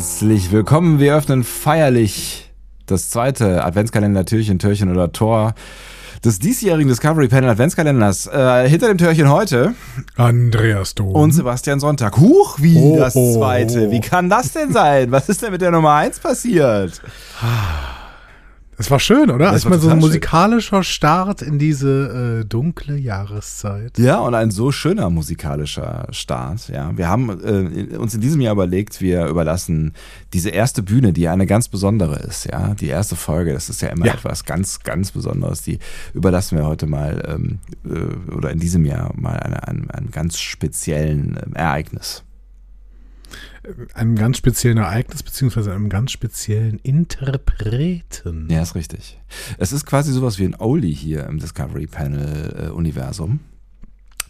Herzlich willkommen. Wir öffnen feierlich das zweite Adventskalender-Türchen, Türchen oder Tor des diesjährigen Discovery Panel Adventskalenders. Äh, hinter dem Türchen heute Andreas Dom. und Sebastian Sonntag. Huch, wie Oh, das oh, zweite. oh. Wie kann das denn sein? Was ist denn mit der Nummer 1 passiert? Es war schön, oder? Das Ich meine, so ein total schön. musikalischer Start in diese äh, dunkle Jahreszeit. Ja, und ein so schöner musikalischer Start. Ja, wir haben äh, uns in diesem Jahr überlegt, wir überlassen diese erste Bühne, die eine ganz besondere ist. Ja, die erste Folge, das ist ja immer Ja. etwas ganz, ganz Besonderes. Die überlassen wir heute mal ähm, äh, oder in diesem Jahr mal eine, einem, einem ganz speziellen ähm, Ereignis. Einem ganz speziellen Ereignis, beziehungsweise einem ganz speziellen Interpreten. Ja, ist richtig. Es ist quasi sowas wie ein Oldie hier im Discovery Panel äh, Universum.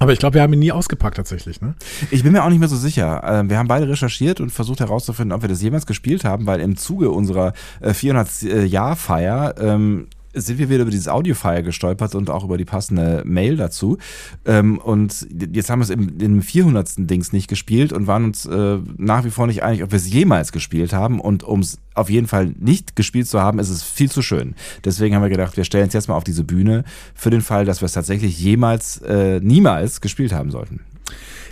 Aber ich glaube, wir haben ihn nie ausgepackt tatsächlich, ne? Ich bin mir auch nicht mehr so sicher. Ähm, Wir haben beide recherchiert und versucht herauszufinden, ob wir das jemals gespielt haben, weil im Zuge unserer äh, 400-Jahr-Feier ähm, sind wir wieder über dieses Audio-File gestolpert und auch über die passende Mail dazu. Ähm, Und jetzt haben wir es im, im 400. Dings nicht gespielt und waren uns äh, nach wie vor nicht einig, ob wir es jemals gespielt haben. Und um es auf jeden Fall nicht gespielt zu haben, ist es viel zu schön. Deswegen haben wir gedacht, wir stellen es jetzt mal auf diese Bühne für den Fall, dass wir es tatsächlich jemals, äh, niemals gespielt haben sollten.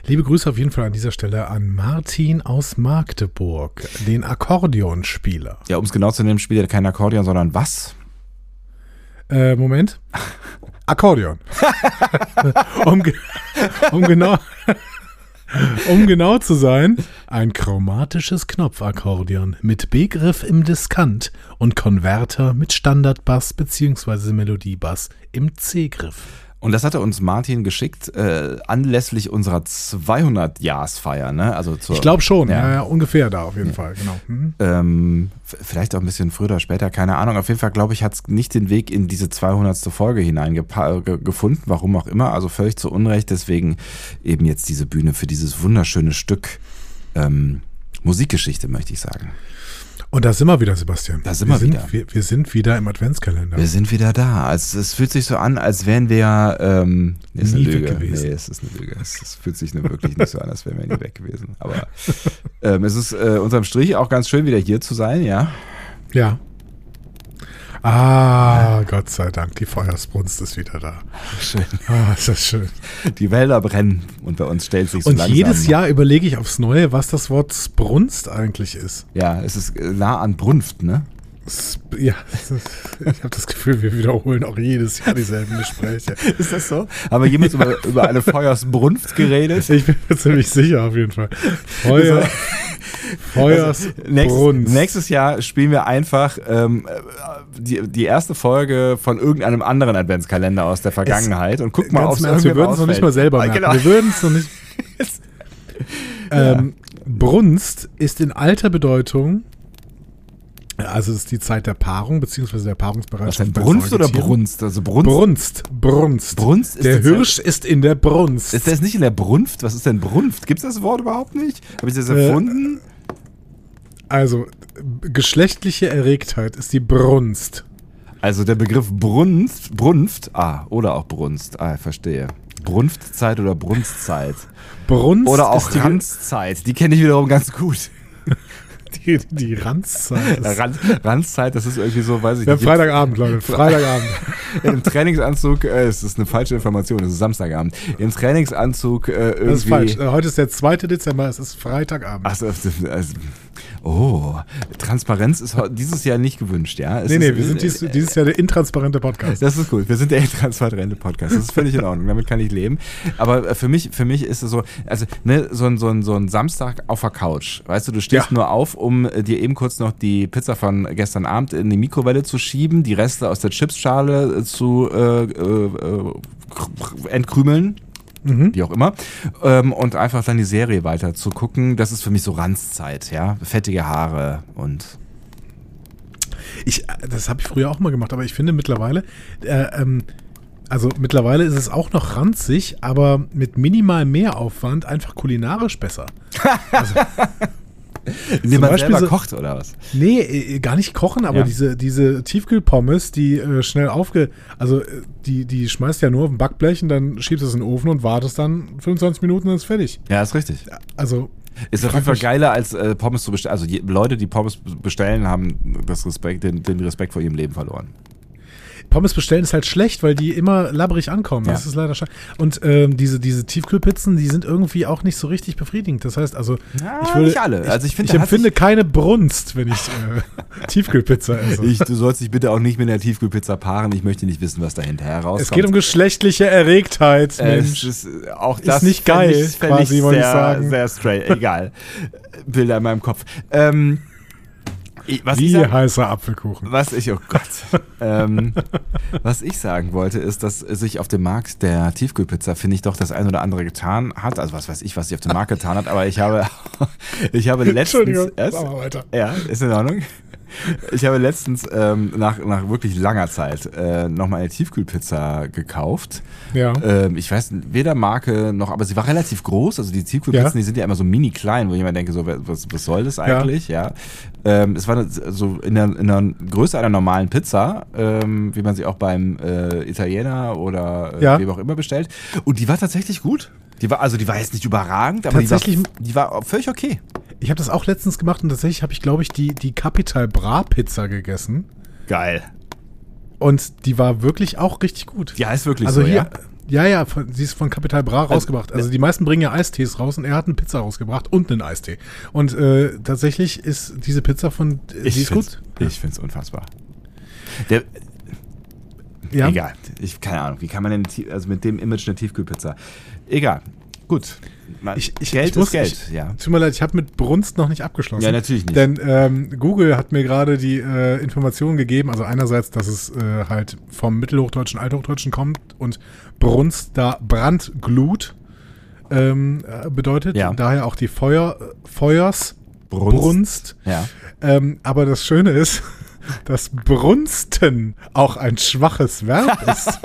Liebe Grüße auf jeden Fall an dieser Stelle an Martin aus Magdeburg, den Akkordeonspieler. Ja, um es genau zu nehmen, spielt er kein Akkordeon, sondern was? Äh, Moment. Akkordeon. um, um genau. Um genau zu sein, ein chromatisches Knopfakkordeon mit B-Griff im Diskant und Konverter mit Standardbass bzw. Melodiebass im C-Griff. Und das hatte uns Martin geschickt, äh, anlässlich unserer 200-Jahresfeier, ne? Also zur, Ich glaube schon, Ja. ja. Ja, ungefähr da auf jeden Fall, genau. Mhm. Ähm, vielleicht auch ein bisschen früher oder später, keine Ahnung. Auf jeden Fall, glaube ich, hat es nicht den Weg in diese 200. Folge hineingefunden, warum auch immer. Also völlig zu Unrecht. Deswegen eben jetzt diese Bühne für dieses wunderschöne Stück ähm, Musikgeschichte, möchte ich sagen. Und da sind wir wieder, Sebastian. Da sind wir wir wieder. Wir, wir sind wieder im Adventskalender. Wir sind wieder da. Also es fühlt sich so an, als wären wir ähm, nee, ist Nie eine weg Lüge. gewesen. Nee, es ist eine Lüge. Es, fühlt sich wirklich nicht so an, als wären wir nie weg gewesen. Aber ähm, es ist äh, unterm Strich auch ganz schön, wieder hier zu sein, ja. Ja. Ah, Gott sei Dank, die Feuersbrunst ist wieder da. Schön. Ah, ist das schön. Die Wälder brennen und bei uns stellt sich so Und langsam. jedes Jahr überlege ich aufs Neue, was das Wort Brunst eigentlich ist. Ja, es ist nah an Brunft, ne? Ja, es ich habe das Gefühl, wir wiederholen auch jedes Jahr dieselben Gespräche. Ist das so? Haben wir jemals über, über eine Feuersbrunft geredet? Ich bin mir ziemlich sicher auf jeden Fall. Feuer, Nächstes, Feuersbrunst. nächstes Jahr spielen wir einfach ähm, äh, die, die erste Folge von irgendeinem anderen Adventskalender aus der Vergangenheit und guck mal, ob Ernst, wir würden es noch nicht mal selber merken. Genau. Wir würden es noch nicht. ähm, Brunst ist in alter Bedeutung, also es ist die Zeit der Paarung, beziehungsweise der Was Paarungsbereitschaft. denn, bei Brunft oder. Brunst? Also Brunst. Brunst, Brunst. Brunst ist der die Zeit- Hirsch ist in der Brunst. Ist das nicht in der Brunft? Was ist denn Brunft? Gibt es das Wort überhaupt nicht? Habe ich das Äh, erfunden? also, geschlechtliche Erregtheit ist die Brunst. Also der Begriff Brunft, Brunft, ah, oder auch Brunst, ah, verstehe. Brunftzeit oder Brunstzeit. Brunst Oder auch ist die, Ranzzeit, die kenne ich wiederum ganz gut. Die, die Ranzzeit. Ist, Ran, Ranzzeit, das ist irgendwie so, weiß ich haben nicht. Freitagabend, Leute, Freitagabend. Im Trainingsanzug, äh, es ist eine falsche Information, es ist Samstagabend. Im Trainingsanzug äh, irgendwie. Das ist falsch. Äh, Heute ist der 2. Dezember, es ist Freitagabend. Ach so, also, oh, Transparenz ist dieses Jahr nicht gewünscht, ja? Es nee, ist, nee, wir sind dies, dieses Jahr der intransparente Podcast. Das ist gut. Wir sind der transparente Podcast. Das ist völlig in Ordnung. Damit kann ich leben. Aber äh, für mich, für mich ist es so, also ne, so ein, so ein, so ein Samstag auf der Couch. Weißt du, du stehst Ja. nur auf, um äh, dir eben kurz noch die Pizza von gestern Abend in die Mikrowelle zu schieben, die Reste aus der Chipsschale äh, zu äh, äh, äh, entrümeln. wie auch immer. Ähm, und einfach dann die Serie weiter zu gucken. Das ist für mich so Ranzzeit, ja. Fettige Haare und Ich, das habe ich früher auch mal gemacht, aber ich finde mittlerweile, äh, ähm, also mittlerweile ist es auch noch ranzig, aber mit minimal Mehraufwand einfach kulinarisch besser. indem man Beispiel selber so- kocht oder was? Nee, äh, gar nicht kochen, aber Ja. diese, diese Tiefkühlpommes, die äh, schnell aufge... Also äh, die, die schmeißt ja nur auf ein Backblech und dann schiebst du es in den Ofen und wartest dann 25 Minuten und ist fertig. Ja, ist richtig. Also Ist auf jeden Fall geiler als äh, Pommes zu bestellen. Also je, Leute, die Pommes bestellen, haben das Respekt, den, den Respekt vor ihrem Leben verloren. Pommes bestellen ist halt schlecht, weil die immer labbrig ankommen. Ja. Das ist leider schade. Und ähm, diese, diese Tiefkühlpizzen, die sind irgendwie auch nicht so richtig befriedigend. Das heißt, also Ja, ich würde, nicht alle. Also ich finde, ich empfinde keine Brunst, wenn ich äh, Tiefkühlpizza esse. Ich, du sollst dich bitte auch nicht mit der Tiefkühlpizza paaren. Ich möchte nicht wissen, was dahinter herauskommt. es geht um geschlechtliche Erregtheit, Äh, Mensch. Ist äh, auch das nicht fänd geil, ich, quasi, ich wollte ich sehr, sagen. Sehr straight. Egal. Bilder in meinem Kopf. Ähm, ich- was, Wie sagen, heißer Apfelkuchen. was ich, oh Gott. ähm, was ich sagen wollte, ist, dass sich auf dem Markt der Tiefkühlpizza, finde ich, doch das ein oder andere getan hat. Also was weiß ich, was sie auf dem Markt getan hat, aber ich habe, ich habe letztens. Entschuldigung, erst, weiter. ja, ist in Ordnung. Ich habe letztens ähm, nach, nach wirklich langer Zeit äh, nochmal eine Tiefkühlpizza gekauft. Ja. Ähm, ich weiß weder Marke noch, aber sie war relativ groß. Also die Tiefkühlpizzen, Ja. die sind ja immer so mini klein, wo ich immer denke, so, was, was soll das eigentlich? Ja. Ähm, es war so in der, in der Größe einer normalen Pizza, ähm, wie man sie auch beim äh, Italiener oder äh, Ja. wem auch immer bestellt. Und die war tatsächlich gut. Die war, also die war jetzt nicht überragend, aber die war, die war völlig okay. Ich habe das auch letztens gemacht und tatsächlich habe ich, glaube ich, die, die Capital Bra Pizza gegessen. Geil. Und die war wirklich auch richtig gut. Die heißt wirklich also so, hier, ja? ja, ja, von, sie ist von Capital Bra rausgebracht. Also die meisten bringen ja Eistees raus und er hat eine Pizza rausgebracht und einen Eistee. Und äh, tatsächlich ist diese Pizza von, äh, die ist gut. Ich finde es unfassbar. Der, Ja. Egal. Ich, keine Ahnung. Wie kann man denn, also mit dem Image eine Tiefkühlpizza? Egal. Gut. Ich, ich, Geld ich muss, ist Geld, ich, ja. Tut mir leid, ich habe mit Brunst noch nicht abgeschlossen. Ja, natürlich nicht. Denn ähm, Google hat mir gerade die äh, Information gegeben, also einerseits, dass es äh, halt vom Mittelhochdeutschen, Althochdeutschen kommt und Brunst da Brandglut ähm, äh, bedeutet. Ja. Daher auch die Feuer, äh, Feuers, Brunst. Brunst. Ja. Ähm, aber das Schöne ist, dass Brunsten auch ein schwaches Verb ist.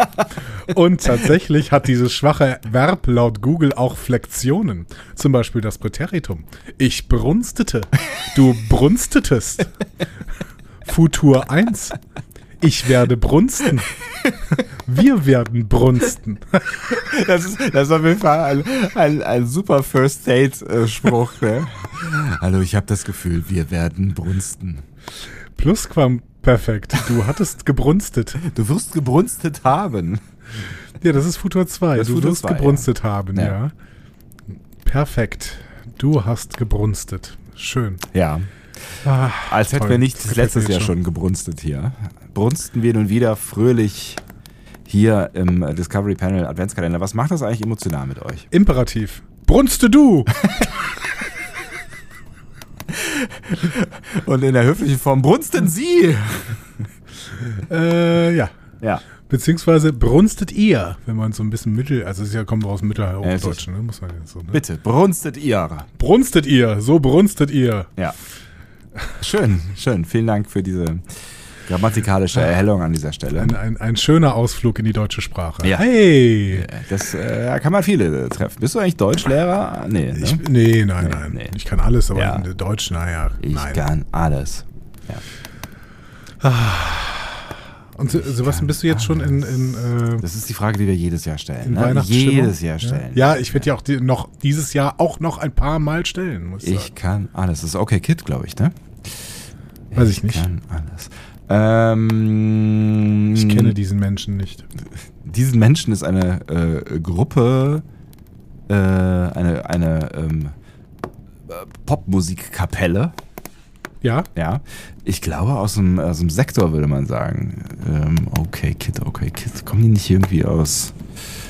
Und tatsächlich hat dieses schwache Verb laut Google auch Flexionen. Zum Beispiel das Präteritum. Ich brunstete. Du brunstetest. Futur 1. Ich werde brunsten. Wir werden brunsten. Das ist, das ist auf jeden Fall ein, ein, ein super First Date-Spruch. Ne? Hallo, ich habe das Gefühl, wir werden brunsten. Plusquamperfekt. Du hattest gebrunstet. Du wirst gebrunstet haben. Ja, das ist Futur 2. Das ist Du Futur wirst zwei, gebrunstet haben, Ja. ja. Perfekt. Du hast gebrunstet. Schön. Ja. Ah, Als hätten wir nicht Gefällt letztes Jahr jetzt schon gebrunstet hier. Brunsten wir nun wieder fröhlich hier im Discovery Panel Adventskalender. Was macht das eigentlich emotional mit euch? Imperativ. Brunste du! Und in der höflichen Form brunsten Sie! äh, ja. Ja. Beziehungsweise brunstet ihr, wenn man so ein bisschen mittel, also es ja kommt aus dem Ja, es Mittelhochdeutschen, ne? muss man ja so, ne? Bitte, brunstet ihr. Brunstet ihr, so brunstet ihr. Ja. Schön, schön. Vielen Dank für diese grammatikalische Erhellung an dieser Stelle. Ein, ein, ein schöner Ausflug in die deutsche Sprache. Ja. Hey! Das äh, kann man viele treffen. Bist du eigentlich Deutschlehrer? Nee, ne? Ich, nee, nein, Nee, nein. nee. Ich kann alles, aber Ja. Deutsch, naja, ich nein. kann alles. Und Se- Sebastian, bist du jetzt schon in, in, äh, Das ist die Frage, die wir jedes Jahr stellen. in Ne? Jedes Jahr stellen. Ja, ja ich werde ja auch die, noch dieses Jahr auch noch ein paar Mal stellen, muss ich, Ich kann alles. Das ist okay Kid, glaube ich, ne? Weiß ich nicht. kann alles. Ähm, Ich kenne diesen Menschen nicht. Diesen Menschen ist eine äh, Gruppe, äh, eine, eine ähm, äh, Popmusikkapelle. Ja? Ja, ich glaube aus dem, aus dem Sektor würde man sagen. Ähm, okay, Kid, okay, Kid. Kommen die nicht irgendwie aus?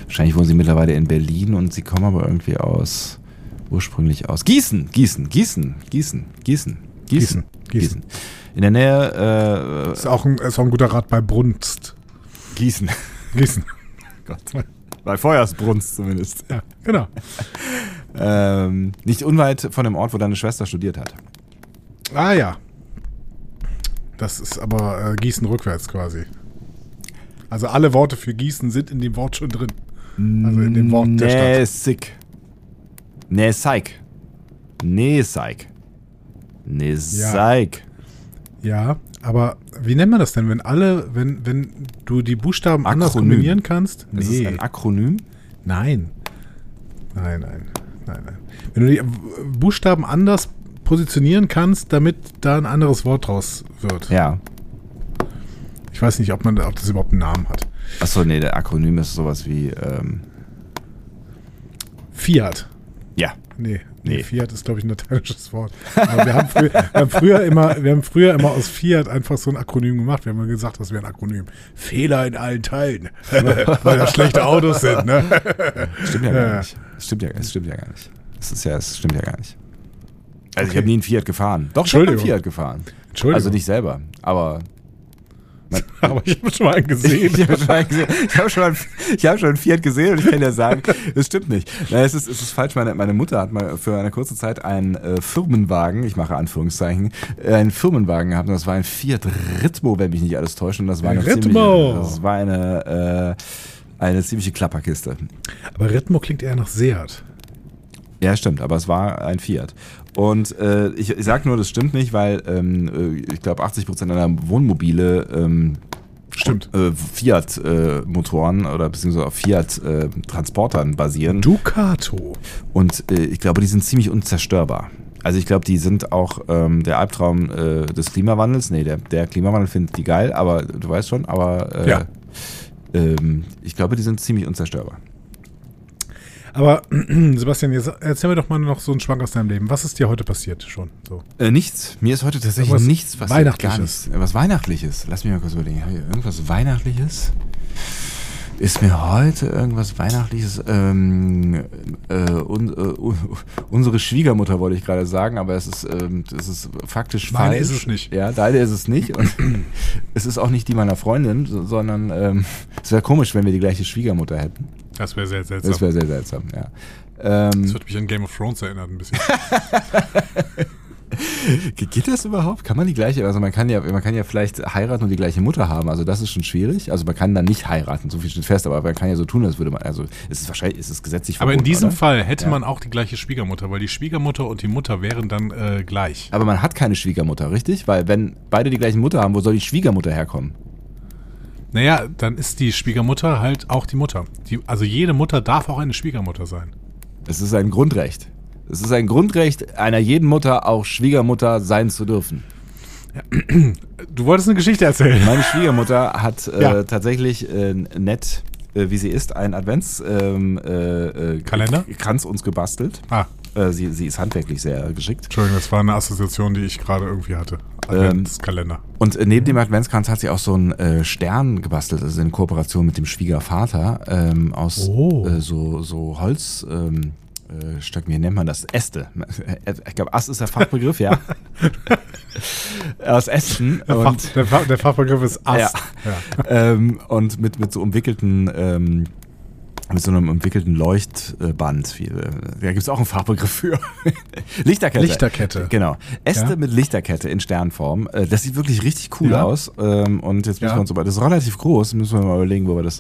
Wahrscheinlich wohnen sie mittlerweile in Berlin und sie kommen aber irgendwie aus, ursprünglich aus Gießen, Gießen, Gießen, Gießen, Gießen, Gießen, Gießen, Gießen. In der Nähe, Ist auch ein, ist auch ein guter Rat bei Brunst. äh, Gießen. Gießen. Gott. Bei Feuersbrunst zumindest. Ja, genau. Ähm, nicht unweit von dem Ort, wo deine Schwester studiert hat. Ah ja. Das ist aber äh, Gießen rückwärts quasi. Also alle Worte für Gießen sind in dem Wort schon drin. Also in dem Wort der Stadt. Nessig. Nessaik. Nessaik. Nessaik. Ja, aber wie nennt man das denn, wenn alle, wenn, wenn du die Buchstaben anders Akronym. kombinieren kannst? Ist es ein Akronym? Nein. Nein, nein, nein, nein. Wenn du die Buchstaben anders positionieren kannst, damit da ein anderes Wort draus wird. Ja. Ich weiß nicht, ob man ob das überhaupt einen Namen hat. Achso, nee, der Akronym ist sowas wie, ähm, Fiat. ja. Nee, nee. Nee. Fiat ist, glaube ich, ein lateinisches Wort. Aber wir haben, früher, wir, haben früher immer, wir haben früher immer aus Fiat einfach so ein Akronym gemacht. Wir haben immer gesagt, das wäre ein Akronym. Fehler in allen Teilen. Weil das schlechte Autos sind, ne? Stimmt ja gar nicht. Es stimmt ja, es stimmt ja gar nicht. Es ist ja, es stimmt ja gar nicht. Also ich Okay. habe nie einen Fiat gefahren. Doch, ich habe einen. Fiat gefahren. Entschuldigung. Also nicht selber, aber Aber ich habe schon mal einen gesehen. ich habe schon, einen gesehen. ich hab schon, einen- ich hab schon einen Fiat gesehen und ich kann ja sagen, das stimmt nicht. Na, es, ist, es ist falsch. Meine, meine Mutter hat mal für eine kurze Zeit einen äh, Firmenwagen, ich mache Anführungszeichen, äh, einen Firmenwagen gehabt und das war ein Fiat Ritmo, wenn mich nicht alles täuscht. Und das war eine, Ritmo. ziemliche, das war eine, äh, eine ziemliche Klapperkiste. Aber Ritmo klingt eher nach Seat. Ja, stimmt, aber es war ein Fiat. Und äh, ich, ich sage nur, das stimmt nicht, weil ähm, äh, ich glaube 80 Prozent aller Wohnmobile ähm, Stimmt. äh, Fiat-Motoren oder beziehungsweise auf Fiat-Transportern basieren. Ducato. Und äh, ich glaube, die sind ziemlich unzerstörbar. Also ich glaube, die sind auch ähm, der Albtraum äh, des Klimawandels. Nee, der, der Klimawandel findet die geil, aber du weißt schon, aber äh, Ja. ähm, ich glaube, die sind ziemlich unzerstörbar. Aber Sebastian, jetzt erzähl mir doch mal noch so einen Schwank aus deinem Leben. Was ist dir heute passiert schon? So. Äh, nichts. Mir ist heute tatsächlich Irgendwas nichts passiert. Weihnachtliches. Gar nichts. Äh, Was Weihnachtliches. Lass mich mal kurz überlegen. Irgendwas Weihnachtliches? Ist mir heute irgendwas Weihnachtliches? Ähm, äh, un, äh, un, unsere Schwiegermutter wollte ich gerade sagen, aber es ist, ähm, es ist faktisch Meine falsch. ist es nicht. Ja, deine ist es nicht. Und es ist auch nicht die meiner Freundin, so- sondern ähm, es wäre komisch, wenn wir die gleiche Schwiegermutter hätten. Das wäre sehr seltsam. Das wäre sehr seltsam, ja. Ähm, Das wird mich an Game of Thrones erinnern ein bisschen. Ge- Geht das überhaupt? Kann man die gleiche, also man kann ja, man kann ja vielleicht heiraten und die gleiche Mutter haben, also das ist schon schwierig. Also man kann dann nicht heiraten, so viel steht fest, aber man kann ja so tun, als würde man, also es ist wahrscheinlich, ist es gesetzlich Aber in verboten, diesem oder? Fall hätte Ja. man auch die gleiche Schwiegermutter, weil die Schwiegermutter und die Mutter wären dann äh, gleich. Aber man hat keine Schwiegermutter, richtig? Weil wenn beide die gleiche Mutter haben, wo soll die Schwiegermutter herkommen? Naja, dann ist die Schwiegermutter halt auch die Mutter. Die, also jede Mutter darf auch eine Schwiegermutter sein. Es ist ein Grundrecht. Es ist ein Grundrecht einer jeden Mutter, auch Schwiegermutter sein zu dürfen. Du wolltest eine Geschichte erzählen. Meine Schwiegermutter hat äh, Ja. tatsächlich äh, nett, äh, wie sie ist, einen Advents ähm, äh, äh, uns gebastelt. Ah, Äh, sie, sie ist handwerklich sehr geschickt. Entschuldigung, das war eine Assoziation, die ich gerade irgendwie hatte. Adventskalender. Und äh, neben dem Adventskranz hat sie auch so einen äh, Stern gebastelt, also in Kooperation mit dem Schwiegervater ähm, aus Oh. äh, so, so Holz. Ähm, äh, Stöcken, wie nennt man das? Äste. Ich glaube, Ast ist der Fachbegriff, ja. Aus Ästen. Der, Und, Fach, der, Fach, der Fachbegriff ist Ast. Ja. ähm, und mit, mit so umwickelten, ähm, mit so einem umwickelten Leuchtband. Wie, äh, da gibt es auch einen Fachbegriff für. Lichterkette. Lichterkette. Genau. Äste Ja. mit Lichterkette in Sternform. Äh, Das sieht wirklich richtig cool Ja. aus. Ähm, Und jetzt müssen Ja. wir uns aber, das ist relativ groß, müssen wir mal überlegen, wo wir das,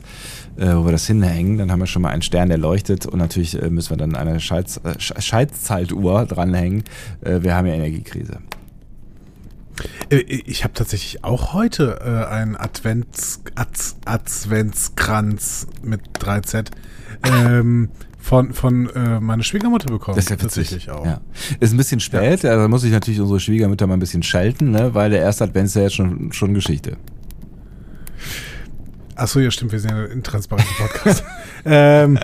äh, wo wir das hinhängen. Dann haben wir schon mal einen Stern, der leuchtet und natürlich müssen wir dann eine Scheiz, Sch- Scheidzeituhr dranhängen. Wir haben ja Energiekrise. Äh, Ich habe tatsächlich auch heute äh, einen Advents, Adz, Adventskranz mit 3Z ähm, von, von äh, meiner Schwiegermutter bekommen. Das ist ja tatsächlich auch. Ja. Ist ein bisschen spät, ja. da muss ich natürlich unsere Schwiegermütter mal ein bisschen schalten, ne? weil der erste Advent ist ja jetzt schon, schon Geschichte. Achso, ja, stimmt, wir sind ja ein intransparenter Podcast. ähm,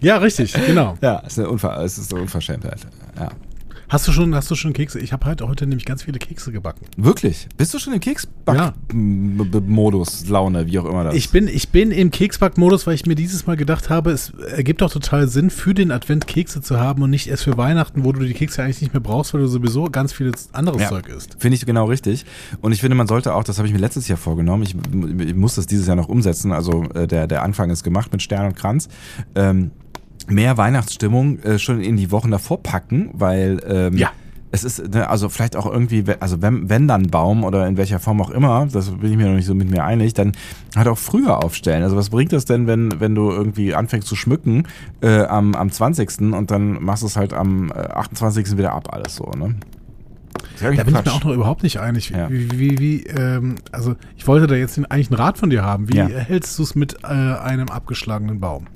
ja, richtig, genau. Ja, ist eine, Unver es ist eine Unverschämtheit. Ja. Hast du schon, hast du schon Kekse? Ich habe halt heute nämlich ganz viele Kekse gebacken. Wirklich? Bist du schon im. Keksback-Modus, Laune, wie auch immer das Ich bin, ich bin im Keksback-Modus, weil ich mir dieses Mal gedacht habe, es ergibt doch total Sinn, für den Advent Kekse zu haben und nicht erst für Weihnachten, wo du die Kekse eigentlich nicht mehr brauchst, weil du sowieso ganz vieles anderes Ja. Zeug isst. Finde ich genau richtig. Und ich finde, man sollte auch, das habe ich mir letztes Jahr vorgenommen, ich, ich muss das dieses Jahr noch umsetzen, also äh, der, der Anfang ist gemacht mit Stern und Kranz. Ähm, mehr Weihnachtsstimmung äh, schon in die Wochen davor packen, weil ähm, Ja. es ist, ne, also vielleicht auch irgendwie, also wenn, wenn dann Baum oder in welcher Form auch immer, das bin ich mir noch nicht so mit mir einig, dann halt auch früher aufstellen. Also was bringt das denn, wenn, wenn du irgendwie anfängst zu schmücken äh, am, am 20. und dann machst du es halt am äh, 28. wieder ab, alles so, ne? Da bin ich Quatsch. mir auch noch überhaupt nicht einig. Ja. Wie, wie, wie ähm, also ich wollte da jetzt eigentlich einen Rat von dir haben. Wie Ja. hältst du es mit äh, einem abgeschlagenen Baum?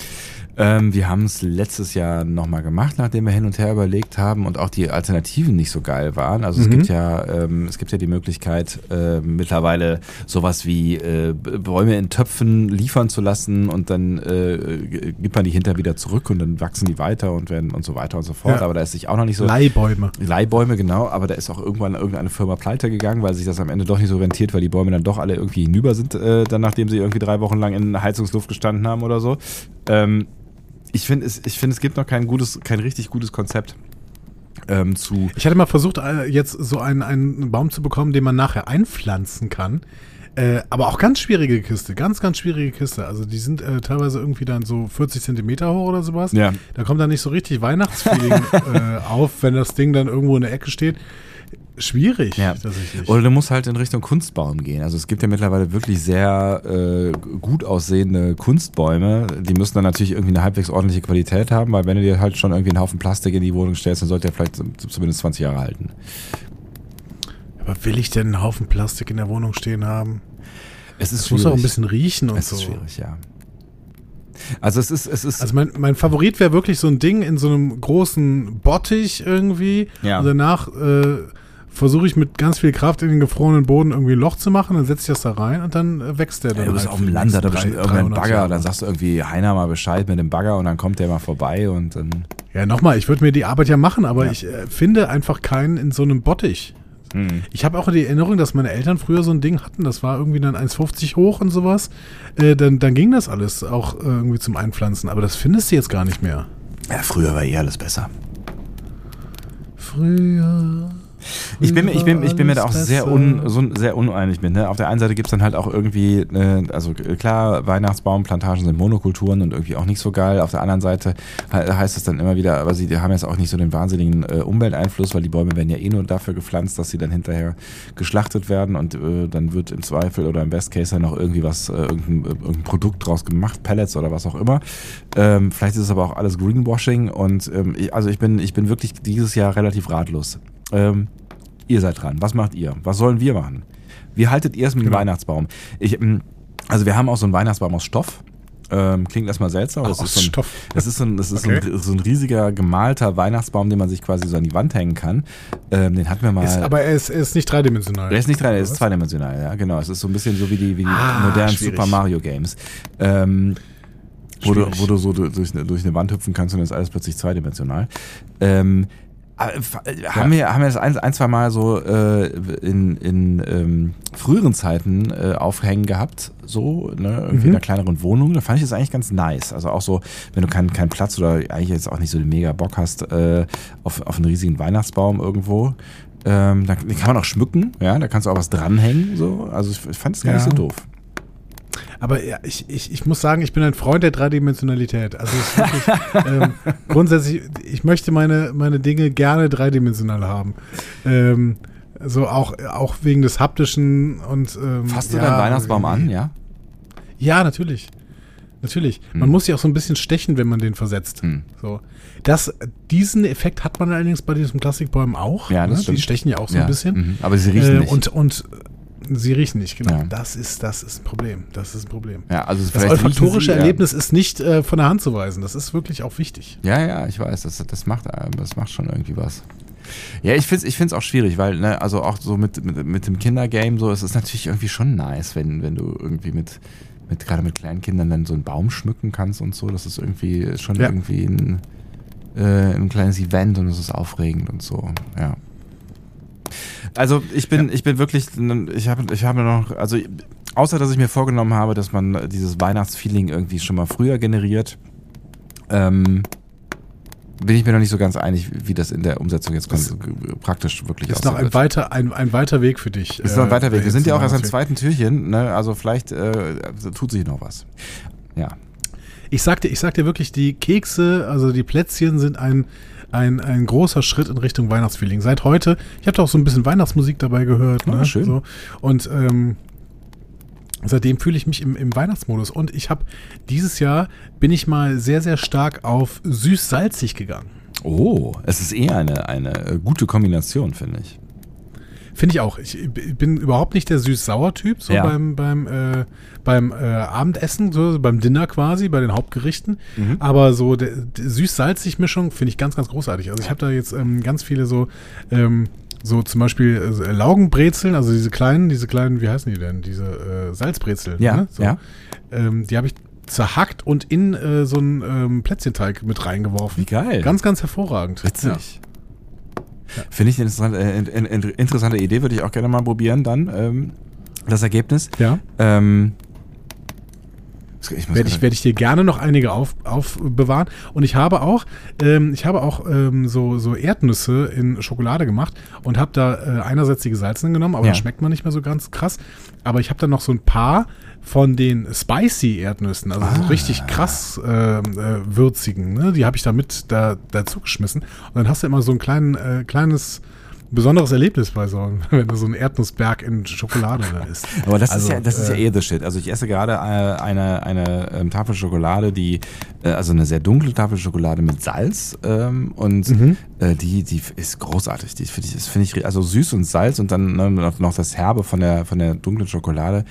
Ähm, wir haben es letztes Jahr nochmal gemacht, nachdem wir hin und her überlegt haben und auch die Alternativen nicht so geil waren. Also es Mhm. gibt ja, ähm, es gibt ja die Möglichkeit, äh, mittlerweile sowas wie äh, Bäume in Töpfen liefern zu lassen und dann äh, gibt man die hinter wieder zurück und dann wachsen die weiter und werden und so weiter und so fort. Ja. Aber da ist sich auch noch nicht so. Leihbäume. Leihbäume, genau, aber da ist auch irgendwann irgendeine Firma pleite gegangen, weil sich das am Ende doch nicht so rentiert, weil die Bäume dann doch alle irgendwie hinüber sind, äh, dann nachdem sie irgendwie drei Wochen lang in Heizungsluft gestanden haben oder so. Ähm, ich finde, es, ich finde, es gibt noch kein gutes, kein richtig gutes Konzept ähm, zu. Ich hatte mal versucht, äh, jetzt so einen, einen Baum zu bekommen, den man nachher einpflanzen kann. Äh, aber auch ganz schwierige Kiste, ganz, ganz schwierige Kiste. Also die sind äh, teilweise irgendwie dann so 40 Zentimeter hoch oder sowas. Ja. Da kommt dann nicht so richtig Weihnachtsfeeling äh, auf, wenn das Ding dann irgendwo in der Ecke steht. Schwierig, Ja. Oder du musst halt in Richtung Kunstbaum gehen. Also es gibt ja mittlerweile wirklich sehr äh, gut aussehende Kunstbäume. Die müssen dann natürlich irgendwie eine halbwegs ordentliche Qualität haben, weil wenn du dir halt schon irgendwie einen Haufen Plastik in die Wohnung stellst, dann sollte der vielleicht zum- zumindest 20 Jahre halten. aber will ich denn einen Haufen Plastik in der Wohnung stehen haben? Es ist Es muss auch ein bisschen riechen und Es so. ist schwierig, ja. Also es ist, es ist, Also mein, mein Favorit wäre wirklich so ein Ding in so einem großen Bottich irgendwie. Ja. Und danach äh, versuche ich mit ganz viel Kraft in den gefrorenen Boden irgendwie ein Loch zu machen, dann setze ich das da rein und dann äh, wächst der dann. Ja, du bist halt auf dem Land, da nächsten bestimmt drei- irgendein 300 Bagger, Jahre. dann sagst du irgendwie Heiner mal Bescheid mit dem Bagger und dann kommt der mal vorbei und dann. Ja, nochmal, ich würde mir die Arbeit ja machen, aber Ja. ich äh, finde einfach keinen in so einem Bottich. Hm. Ich habe auch die Erinnerung, dass meine Eltern früher so ein Ding hatten, das war irgendwie dann 1,50 hoch und sowas. Äh, dann, dann ging das alles auch äh, irgendwie zum Einpflanzen, aber das findest du jetzt gar nicht mehr. Ja, früher war eh alles besser. Früher. Ich bin, mir- ich bin, ich bin mir da auch sehr, un, so, sehr uneinig mit. Ne? Auf der einen Seite gibt's dann halt auch irgendwie, äh, also äh, klar, Weihnachtsbaumplantagen sind Monokulturen und irgendwie auch nicht so geil. Auf der anderen Seite he heißt es dann immer wieder, aber sie haben jetzt auch nicht so den wahnsinnigen äh, Umwelteinfluss, weil die Bäume werden ja eh nur dafür gepflanzt, dass sie dann hinterher geschlachtet werden und äh, dann wird im Zweifel oder im Best Case dann noch irgendwie was, äh, irgendein, äh, irgendein Produkt draus gemacht, Pellets oder was auch immer. Ähm, vielleicht ist es aber auch alles Greenwashing und ähm, ich, also ich bin, ich bin wirklich dieses Jahr relativ ratlos. Ähm, ihr seid dran. Was macht ihr? Was sollen wir machen? Wie haltet ihr es mit dem Genau. Weihnachtsbaum? Ich, ähm, also wir haben auch so einen Weihnachtsbaum aus Stoff. Ähm, klingt erstmal seltsam. aber aus ist so ein, Stoff. Das ist, so ein, das ist Okay. so, ein, so ein riesiger gemalter Weihnachtsbaum, den man sich quasi so an die Wand hängen kann. Ähm, den hatten wir mal. Ist, aber er ist, er ist nicht dreidimensional. Der ist nicht drei, der ist zweidimensional, ja, genau. Es ist so ein bisschen so wie die, wie die Ah, modernen schwierig. Super Mario Games. Ähm, wo, du, wo du so du- durch, eine- durch eine Wand hüpfen kannst und dann ist alles plötzlich zweidimensional. Ähm, äh, äh, haben, wir, haben wir das ein, ein zwei Mal so äh, in, in ähm, früheren Zeiten äh, aufhängen gehabt, so, ne, irgendwie Mhm. in einer kleineren Wohnung. Da fand ich das eigentlich ganz nice. Also auch so, wenn du keinen keinen Platz oder eigentlich jetzt auch nicht so den mega Bock hast äh, auf, auf einen riesigen Weihnachtsbaum irgendwo. Ähm, da, den kann man auch schmücken, ja, da kannst du auch was dranhängen, so. Also ich, ich fand es gar nicht Ja. so doof. Aber ja, ich, ich, ich muss sagen, ich bin ein Freund der Dreidimensionalität. Also wirklich, ähm, grundsätzlich, ich möchte meine, meine Dinge gerne dreidimensional haben. Ähm, so auch, auch wegen des haptischen und ähm, Fasst du ja, deinen Weihnachtsbaum an, ja? Ja, natürlich. Natürlich. Man muss sich auch so ein bisschen stechen, wenn man den versetzt. Hm. So. Das, diesen Effekt hat man allerdings bei diesen Plastikbäumen auch. Ja, das ne? stimmt. Die stechen ja auch so ja. ein bisschen. Mhm. Aber sie riechen Äh, nicht. Und, und sie riechen nicht, genau. Ja. Das, ist, das ist ein Problem. Das ist ein Problem. ja, also Das olfaktorische sie, ja. Erlebnis ist nicht äh, von der Hand zu weisen. Das ist wirklich auch wichtig. Ja, ja, ich weiß, das, das, macht, äh, das macht schon irgendwie was. Ja, ich finde es ich find's auch schwierig, weil, ne, also auch so mit, mit, mit dem Kindergame, so, es ist natürlich irgendwie schon nice, wenn, wenn du irgendwie mit, mit gerade mit kleinen Kindern dann so einen Baum schmücken kannst und so. Das ist irgendwie schon Ja. irgendwie ein, äh, ein kleines Event und es ist aufregend und so, ja. Also ich bin, ja. ich bin wirklich, ich habe, ich habe noch, also außer dass ich mir vorgenommen habe, dass man dieses Weihnachtsfeeling irgendwie schon mal früher generiert, ähm, bin ich mir noch nicht so ganz einig, wie das in der Umsetzung jetzt das praktisch wirklich aussieht. Ist noch ein weiter, ein, ein weiter Weg für dich. Ist noch ein weiter Weg. Wir sind ja auch erst am zweiten Türchen, ne? also vielleicht äh, tut sich noch was. Ja. Ich sagte, ich sagte wirklich, die Kekse, also die Plätzchen sind ein, ein, ein großer Schritt in Richtung Weihnachtsfeeling. Seit heute, ich habe da auch so ein bisschen Weihnachtsmusik dabei gehört. Ne? schön. So. Und ähm, seitdem fühle ich mich im, im Weihnachtsmodus. Und ich habe dieses Jahr bin ich mal sehr, sehr stark auf süß-salzig gegangen. Oh, es ist eher eine, eine gute Kombination, finde ich. Finde ich auch. Ich bin überhaupt nicht der süß-sauer-Typ, so ja. beim, beim, äh, beim äh, Abendessen, so beim Dinner quasi, bei den Hauptgerichten. Mhm. Aber so der, der süß-salzig-Mischung finde ich ganz, ganz großartig. Also ich habe da jetzt ähm, ganz viele so, ähm, so zum Beispiel äh, Laugenbrezeln, also diese kleinen, diese kleinen, wie heißen die denn? Diese äh, Salzbrezeln. Ja, ne? so. ja. Ähm, die habe ich zerhackt und in äh, so einen ähm, Plätzchenteig mit reingeworfen. Wie geil. Ganz, ganz hervorragend. Witzig. Ja. Finde ich eine interessante, äh, interessante Idee, würde ich auch gerne mal probieren dann, ähm, das Ergebnis. Ja. Ähm, werde ich, werd ich dir gerne noch einige auf, aufbewahren. Und ich habe auch, ähm, ich habe auch ähm, so, so Erdnüsse in Schokolade gemacht und habe da äh, einerseits die gesalzenen genommen, aber ja. das schmeckt man nicht mehr so ganz krass. Aber ich habe dann noch so ein paar von den spicy Erdnüssen, also ah. so richtig krass äh, äh, würzigen, ne? die habe ich da mit da, dazu geschmissen. Und dann hast du immer so ein klein, äh, kleines besonderes Erlebnis bei so, wenn du so einen Erdnussberg in Schokolade da isst. Aber das also, ist ja, das ist ja äh, eh the shit. Also ich esse gerade äh, eine, eine ähm, Tafel Schokolade, die, äh, also eine sehr dunkle Tafel Schokolade mit Salz ähm, und mhm. äh, die, die ist großartig. Die finde ich, das finde ich, also süß und Salz und dann ne, noch das Herbe von der, von der dunklen Schokolade.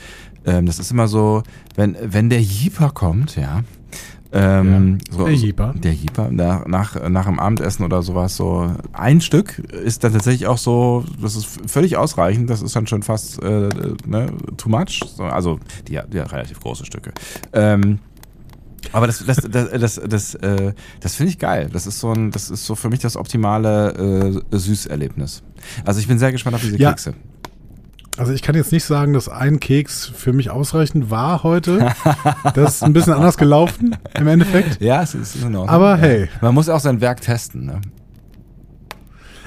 Ähm, das ist immer so, wenn, wenn der Jeeper kommt, ja, ähm, ja, so, der Jeeper. Der Jeeper. Nach, nach, nach dem Abendessen oder sowas, so ein Stück ist dann tatsächlich auch so, das ist völlig ausreichend, das ist dann schon fast äh, ne, too much. So, also die, die relativ große Stücke. Ähm, aber das, das, das, das, das, äh, das finde ich geil. Das ist so ein, das ist so für mich das optimale äh, Süßerlebnis. Also ich bin sehr gespannt auf diese ja. Kekse. Also ich kann jetzt nicht sagen, dass ein Keks für mich ausreichend war heute. Das ist ein bisschen anders gelaufen im Endeffekt. Ja, es ist in Ordnung. Aber hey. Man muss auch sein Werk testen. Ne?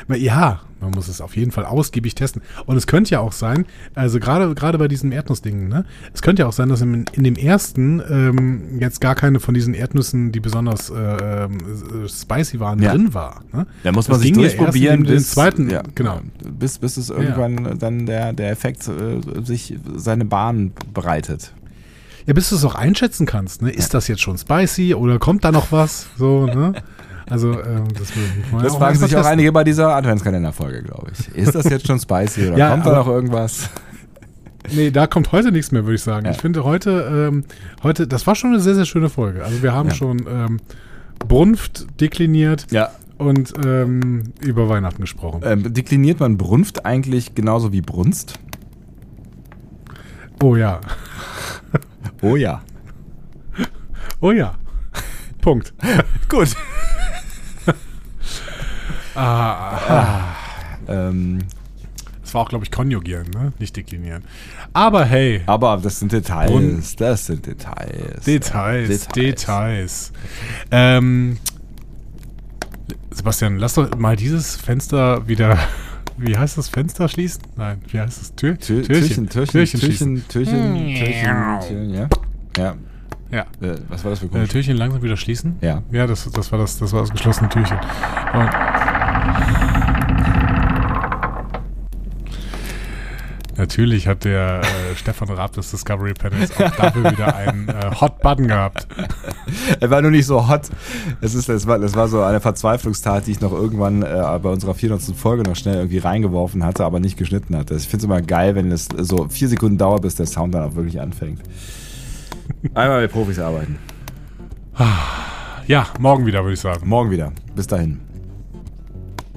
Ja, man muss es auf jeden Fall ausgiebig testen. Und es könnte ja auch sein, also gerade gerade bei diesen Erdnussdingen, ne? Es könnte ja auch sein, dass in, in dem ersten ähm, jetzt gar keine von diesen Erdnüssen, die besonders äh, äh, spicy waren, ja. drin war. Ne? Da muss man das sich durchprobieren bis, den zweiten, ja, genau. Bis, bis es irgendwann ja. dann der, der Effekt äh, sich seine Bahn bereitet. Ja, bis du es auch einschätzen kannst, ne? Ist das jetzt schon spicy oder kommt da noch was? So, ne? Also, ähm, das, das fragen sich auch einige bei dieser Adventskalender-Folge, glaube ich. Ist das jetzt schon spicy oder ja, kommt da noch irgendwas? Nee, da kommt heute nichts mehr, würde ich sagen. Ja. Ich finde heute, ähm, heute, das war schon eine sehr, sehr schöne Folge. Also wir haben ja. schon ähm, Brunft dekliniert. Ja. Und ähm, über Weihnachten gesprochen. Ähm, dekliniert man Brunft eigentlich genauso wie Brunst? Oh ja. oh ja. Oh ja. Punkt. Gut. Ah, ah. Ähm, das war auch, glaube ich, konjugieren, ne? nicht deklinieren. Aber hey. Aber das sind Details. das sind Details. Details. Details. Details. Ähm, Sebastian, lass doch mal dieses Fenster wieder. Wie heißt das Fenster schließen? Nein, wie heißt das? Tür, Tür, Türchen, Türchen, Türchen, Türchen, Türchen, Türchen, Türchen, ja. Ja. Ja. Äh, was war das für Äh, Türchen langsam wieder schließen? Ja. Ja, das, das, war, das, das war das geschlossene Türchen. Und Natürlich hat der äh, Stefan Raab des Discovery Panels auch dafür wieder einen äh, Hot Button gehabt. er war nur nicht so hot. Es, ist, es, war, es war so eine Verzweiflungstat, die ich noch irgendwann äh, bei unserer 400. Folge noch schnell irgendwie reingeworfen hatte, aber nicht geschnitten hatte. Ich finde es immer geil, wenn es so vier Sekunden dauert, bis der Sound dann auch wirklich anfängt. Einmal mit Profis arbeiten. Ja, morgen wieder, würde ich sagen. Morgen wieder. Bis dahin.